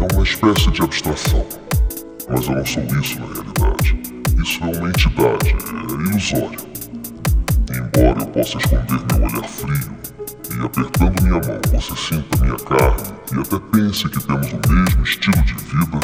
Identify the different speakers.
Speaker 1: É uma espécie de abstração. Mas eu não sou isso na realidade. Isso é uma entidade, é ilusório. embora eu possa esconder meu olhar frio, e apertando minha mão você sinta minha carne e até pense que temos o mesmo estilo de vida,